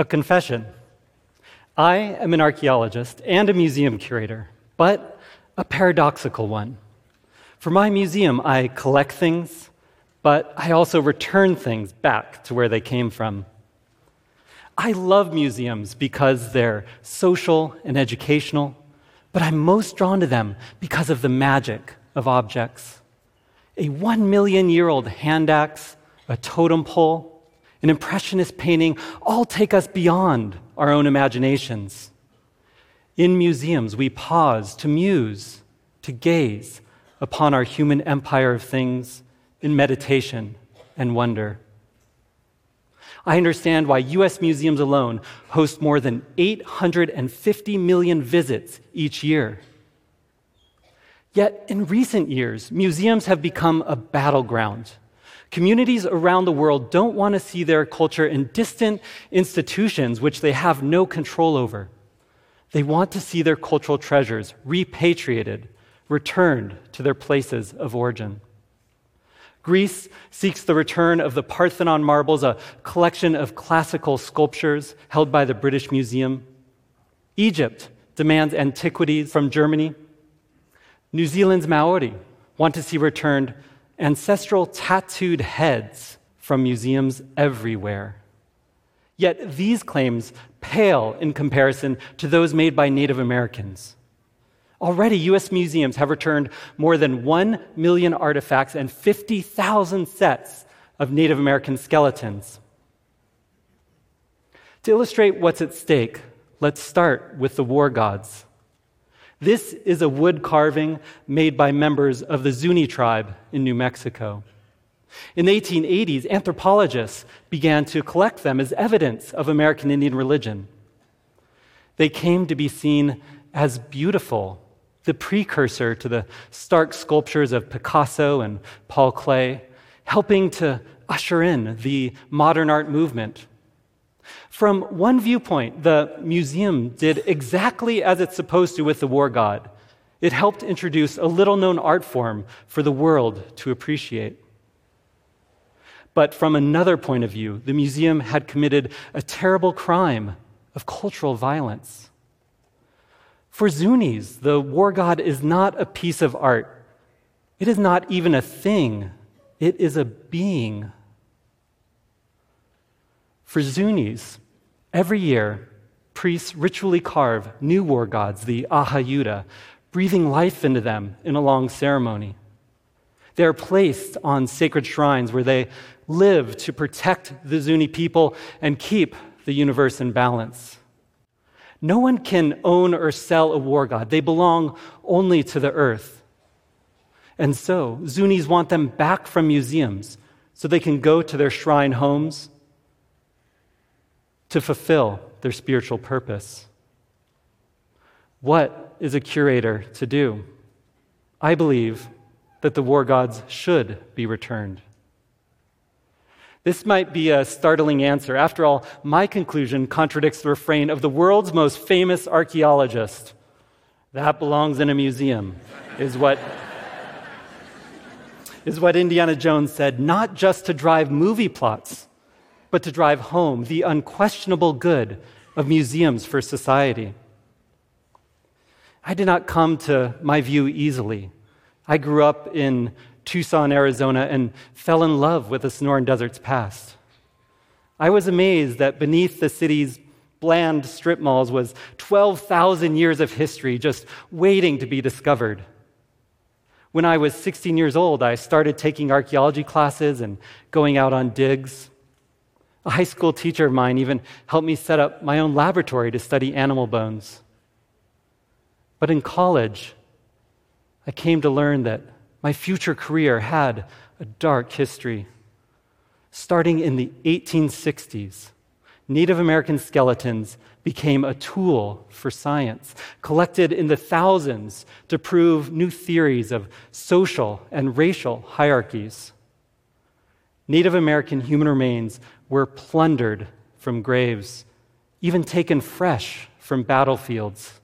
A confession. I am an archaeologist and a museum curator, but a paradoxical one. For my museum, I collect things, but I also return things back to where they came from. I love museums because they're social and educational, but I'm most drawn to them because of the magic of objects. A one million year old hand axe, a totem pole, an impressionist painting all take us beyond our own imaginations. In museums, we pause to muse, to gaze upon our human empire of things in meditation and wonder. I understand why U.S. museums alone host more than 850 million visits each year. Yet, in recent years, museums have become a battleground. Communities around the world don't want to see their culture in distant institutions which they have no control over. They want to see their cultural treasures repatriated, returned to their places of origin. Greece seeks the return of the Parthenon marbles, a collection of classical sculptures held by the British Museum. Egypt demands antiquities from Germany. New Zealand's Maori want to see returned ancestral tattooed heads from museums everywhere. Yet these claims pale in comparison to those made by Native Americans. Already, U.S. museums have returned more than 1 million artifacts and 50,000 sets of Native American skeletons. To illustrate what's at stake, let's start with the war gods. This is a wood carving made by members of the Zuni tribe in New Mexico. In the 1880s, anthropologists began to collect them as evidence of American Indian religion. They came to be seen as beautiful the precursor to the stark sculptures of Picasso and Paul Klee, helping to usher in the modern art movement. From one viewpoint, the museum did exactly as it's supposed to with the war god. It helped introduce a little known art form for the world to appreciate. But from another point of view, the museum had committed a terrible crime of cultural violence. For Zunis, the war god is not a piece of art. It is not even a thing, it is a being. For Zunis, every year, priests ritually carve new war gods, the Ahayuda, breathing life into them in a long ceremony. They are placed on sacred shrines where they live to protect the Zuni people and keep the universe in balance. No one can own or sell a war god, they belong only to the earth. And so, Zunis want them back from museums so they can go to their shrine homes to fulfill their spiritual purpose. What is a curator to do? I believe that the war gods should be returned. This might be a startling answer. After all, my conclusion contradicts the refrain of the world's most famous archaeologist. That belongs in a museum, is what, is what Indiana Jones said, not just to drive movie plots, but to drive home the unquestionable good of museums for society. I did not come to my view easily. I grew up in Tucson, Arizona, and fell in love with the Sonoran Desert's past. I was amazed that beneath the city's bland strip malls was 12,000 years of history just waiting to be discovered. When I was 16 years old, I started taking archaeology classes and going out on digs. A high school teacher of mine even helped me set up my own laboratory to study animal bones. But in college, I came to learn that my future career had a dark history. Starting in the 1860s, Native American skeletons became a tool for science, collected in the thousands to prove new theories of social and racial hierarchies. Native American human remains were plundered from graves, even taken fresh from battlefields.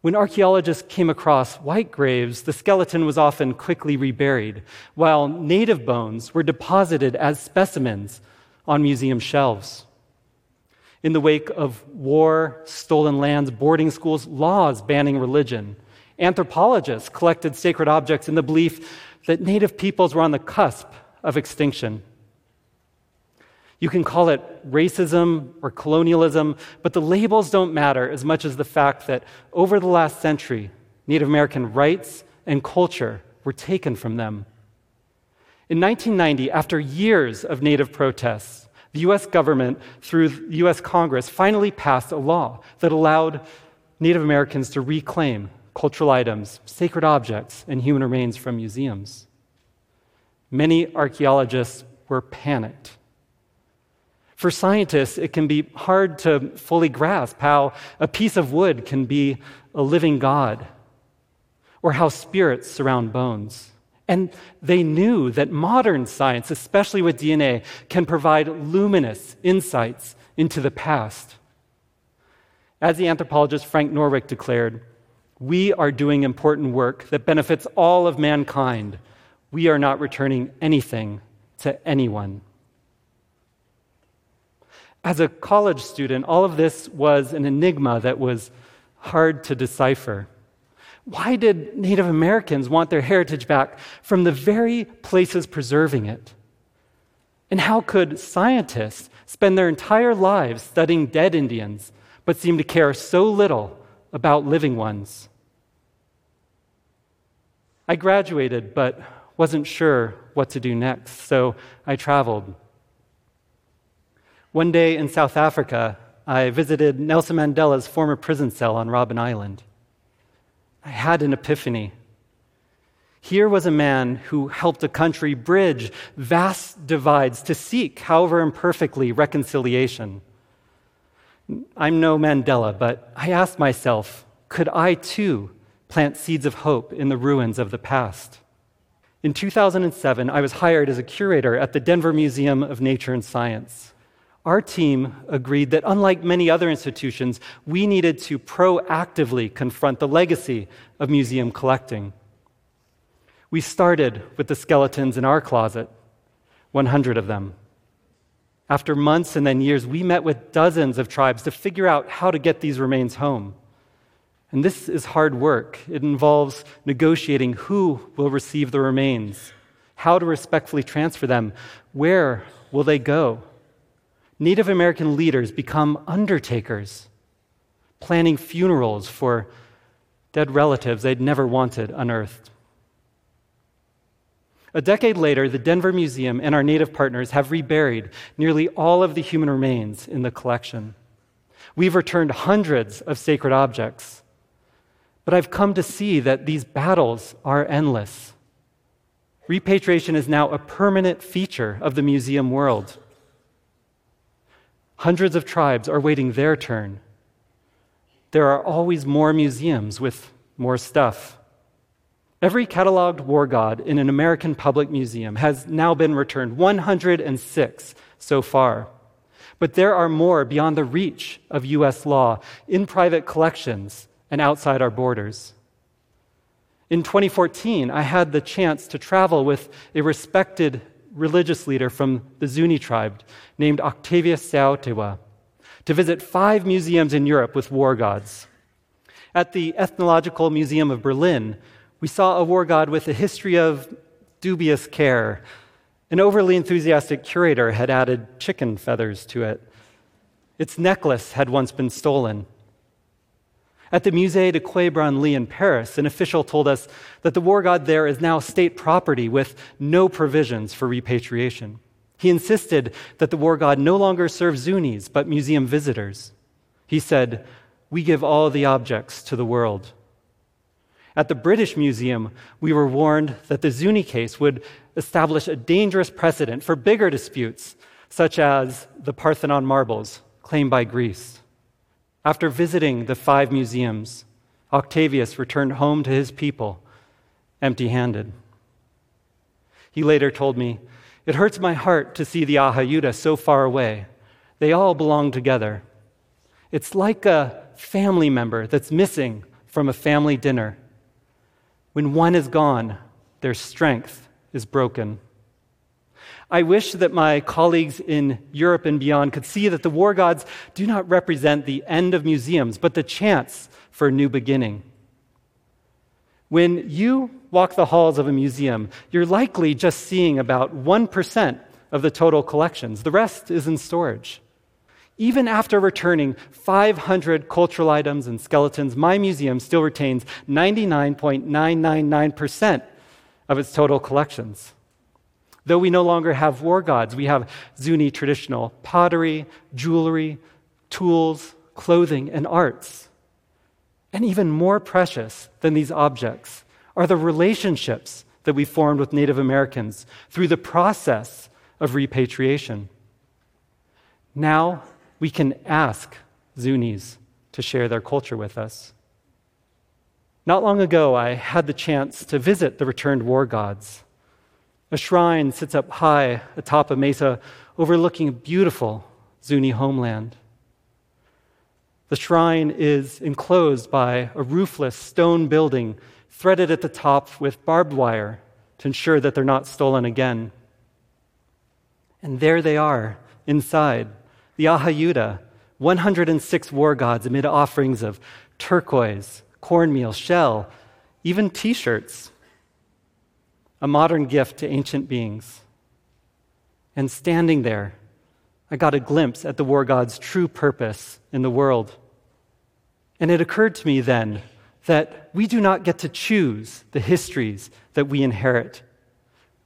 When archaeologists came across white graves, the skeleton was often quickly reburied, while native bones were deposited as specimens on museum shelves. In the wake of war, stolen lands, boarding schools, laws banning religion, anthropologists collected sacred objects in the belief that native peoples were on the cusp of extinction. You can call it racism or colonialism, but the labels don't matter as much as the fact that over the last century, Native American rights and culture were taken from them. In 1990, after years of Native protests, the US government, through US Congress, finally passed a law that allowed Native Americans to reclaim cultural items, sacred objects, and human remains from museums. Many archaeologists were panicked. For scientists, it can be hard to fully grasp how a piece of wood can be a living God, or how spirits surround bones. And they knew that modern science, especially with DNA, can provide luminous insights into the past. As the anthropologist Frank Norick declared, we are doing important work that benefits all of mankind. We are not returning anything to anyone. As a college student, all of this was an enigma that was hard to decipher. Why did Native Americans want their heritage back from the very places preserving it? And how could scientists spend their entire lives studying dead Indians but seem to care so little about living ones? I graduated but wasn't sure what to do next, so I traveled. One day in South Africa, I visited Nelson Mandela's former prison cell on Robben Island. I had an epiphany. Here was a man who helped a country bridge vast divides to seek, however imperfectly, reconciliation. I'm no Mandela, but I asked myself could I too plant seeds of hope in the ruins of the past? In 2007, I was hired as a curator at the Denver Museum of Nature and Science our team agreed that unlike many other institutions, we needed to proactively confront the legacy of museum collecting. We started with the skeletons in our closet, 100 of them. After months and then years, we met with dozens of tribes to figure out how to get these remains home. And this is hard work. It involves negotiating who will receive the remains, how to respectfully transfer them, where will they go. Native American leaders become undertakers, planning funerals for dead relatives they'd never wanted unearthed. A decade later, the Denver Museum and our Native partners have reburied nearly all of the human remains in the collection. We've returned hundreds of sacred objects. But I've come to see that these battles are endless. Repatriation is now a permanent feature of the museum world. Hundreds of tribes are waiting their turn. There are always more museums with more stuff. Every cataloged war god in an American public museum has now been returned, 106 so far. But there are more beyond the reach of U.S. law in private collections and outside our borders. In 2014, I had the chance to travel with a respected religious leader from the Zuni tribe named Octavius Seowtewa to visit five museums in Europe with war gods. At the Ethnological Museum of Berlin, we saw a war god with a history of dubious care. An overly enthusiastic curator had added chicken feathers to it. Its necklace had once been stolen. At the Musée de Quai Branly in Paris, an official told us that the war god there is now state property with no provisions for repatriation. He insisted that the war god no longer serves Zunis, but museum visitors. He said, We give all the objects to the world. At the British Museum, we were warned that the Zuni case would establish a dangerous precedent for bigger disputes, such as the Parthenon marbles claimed by Greece. After visiting the five museums, Octavius returned home to his people empty handed. He later told me, It hurts my heart to see the Ahayuda so far away. They all belong together. It's like a family member that's missing from a family dinner. When one is gone, their strength is broken. I wish that my colleagues in Europe and beyond could see that the war gods do not represent the end of museums, but the chance for a new beginning. When you walk the halls of a museum, you're likely just seeing about 1% of the total collections. The rest is in storage. Even after returning 500 cultural items and skeletons, my museum still retains 99.999% of its total collections. Though we no longer have war gods, we have Zuni traditional pottery, jewelry, tools, clothing, and arts. And even more precious than these objects are the relationships that we formed with Native Americans through the process of repatriation. Now we can ask Zunis to share their culture with us. Not long ago, I had the chance to visit the returned war gods. A shrine sits up high atop a mesa overlooking a beautiful Zuni homeland. The shrine is enclosed by a roofless stone building threaded at the top with barbed wire to ensure that they're not stolen again. And there they are inside the Ahayuda, 106 war gods amid offerings of turquoise, cornmeal, shell, even t shirts a modern gift to ancient beings. And standing there, I got a glimpse at the war god's true purpose in the world. And it occurred to me then that we do not get to choose the histories that we inherit.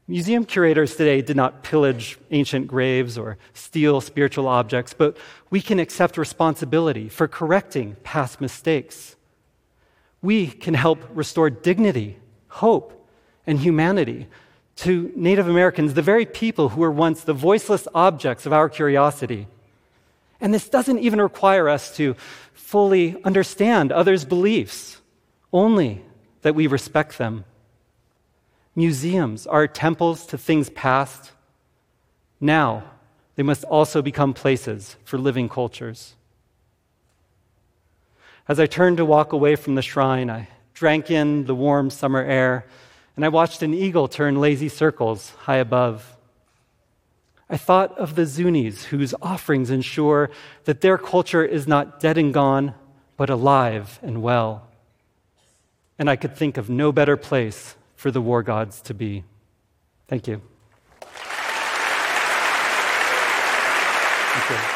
Museum curators today did not pillage ancient graves or steal spiritual objects, but we can accept responsibility for correcting past mistakes. We can help restore dignity, hope, and humanity to Native Americans, the very people who were once the voiceless objects of our curiosity. And this doesn't even require us to fully understand others' beliefs, only that we respect them. Museums are temples to things past. Now, they must also become places for living cultures. As I turned to walk away from the shrine, I drank in the warm summer air and I watched an eagle turn lazy circles high above. I thought of the Zunis whose offerings ensure that their culture is not dead and gone, but alive and well. And I could think of no better place for the war gods to be. Thank you. Thank you.